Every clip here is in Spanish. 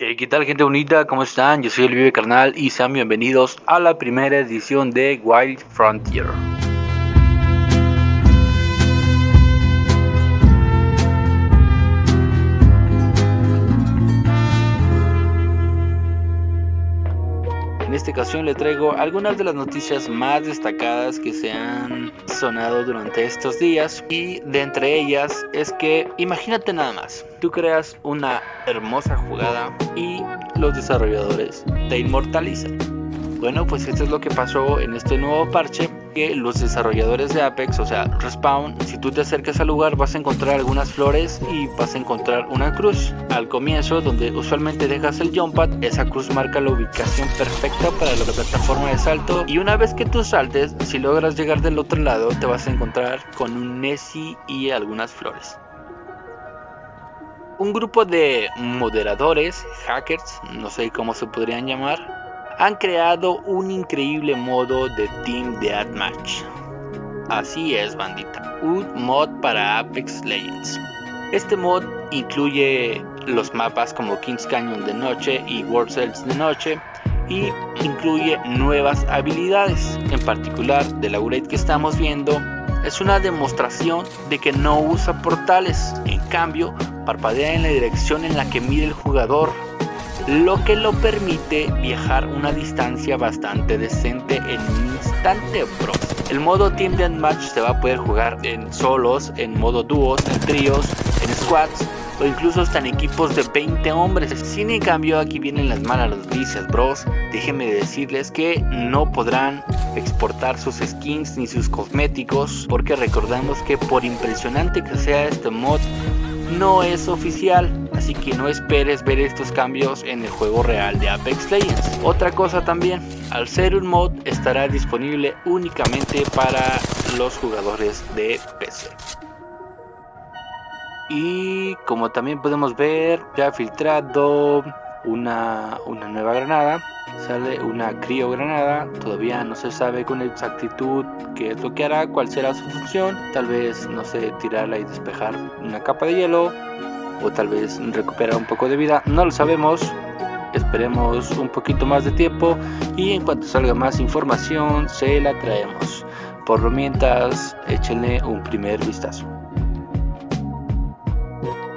Eh, ¿Qué tal gente bonita? ¿Cómo están? Yo soy el Vive Carnal y sean bienvenidos a la primera edición de Wild Frontier. Ocasión le traigo algunas de las noticias más destacadas que se han sonado durante estos días y de entre ellas es que imagínate nada más, tú creas una hermosa jugada y los desarrolladores te inmortalizan. Bueno, pues esto es lo que pasó en este nuevo parche que los desarrolladores de Apex, o sea, Respawn, si tú te acercas al lugar vas a encontrar algunas flores y vas a encontrar una cruz. Al comienzo, donde usualmente dejas el jump pad, esa cruz marca la ubicación perfecta para la plataforma de salto y una vez que tú saltes, si logras llegar del otro lado, te vas a encontrar con un Nessie y algunas flores. Un grupo de moderadores, hackers, no sé cómo se podrían llamar, han creado un increíble modo de Team Deathmatch. Así es, bandita. Un mod para Apex Legends. Este mod incluye los mapas como Kings Canyon de noche y World Cells de noche y incluye nuevas habilidades. En particular, de la que estamos viendo es una demostración de que no usa portales. En cambio, parpadea en la dirección en la que mide el jugador lo que lo permite viajar una distancia bastante decente en un instante bro. El modo Team Deathmatch se va a poder jugar en solos, en modo dúos, en tríos, en squads o incluso hasta en equipos de 20 hombres. Sin en cambio aquí vienen las malas noticias bros. Déjenme decirles que no podrán exportar sus skins ni sus cosméticos porque recordamos que por impresionante que sea este mod no es oficial, así que no esperes ver estos cambios en el juego real de Apex Legends. Otra cosa también, al ser un mod estará disponible únicamente para los jugadores de PC. Y como también podemos ver, ya filtrado una, una nueva granada sale una crio granada todavía no se sabe con exactitud qué es que hará cuál será su función tal vez no sé tirarla y despejar una capa de hielo o tal vez recuperar un poco de vida no lo sabemos. Esperemos un poquito más de tiempo y en cuanto salga más información se la traemos. Por mientras échenle un primer vistazo.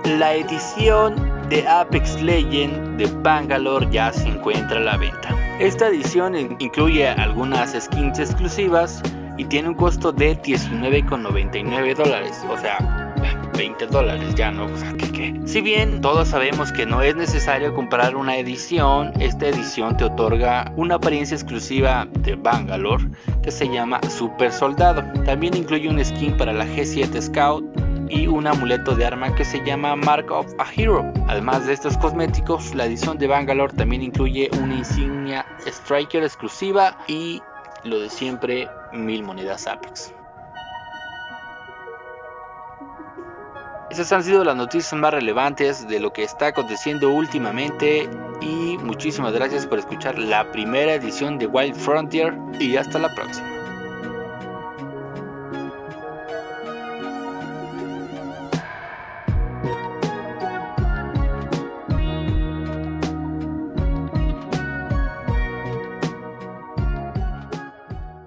La edición de Apex Legend de Bangalore ya se encuentra a la venta. Esta edición incluye algunas skins exclusivas y tiene un costo de 19,99 dólares, o sea, 20 dólares ya, ¿no? O sea, Si bien todos sabemos que no es necesario comprar una edición, esta edición te otorga una apariencia exclusiva de Bangalore que se llama Super Soldado. También incluye un skin para la G7 Scout y un amuleto de arma que se llama Mark of a Hero. Además de estos cosméticos, la edición de Bangalore también incluye una insignia Striker exclusiva y lo de siempre, mil monedas Apex. Esas han sido las noticias más relevantes de lo que está aconteciendo últimamente y muchísimas gracias por escuchar la primera edición de Wild Frontier y hasta la próxima.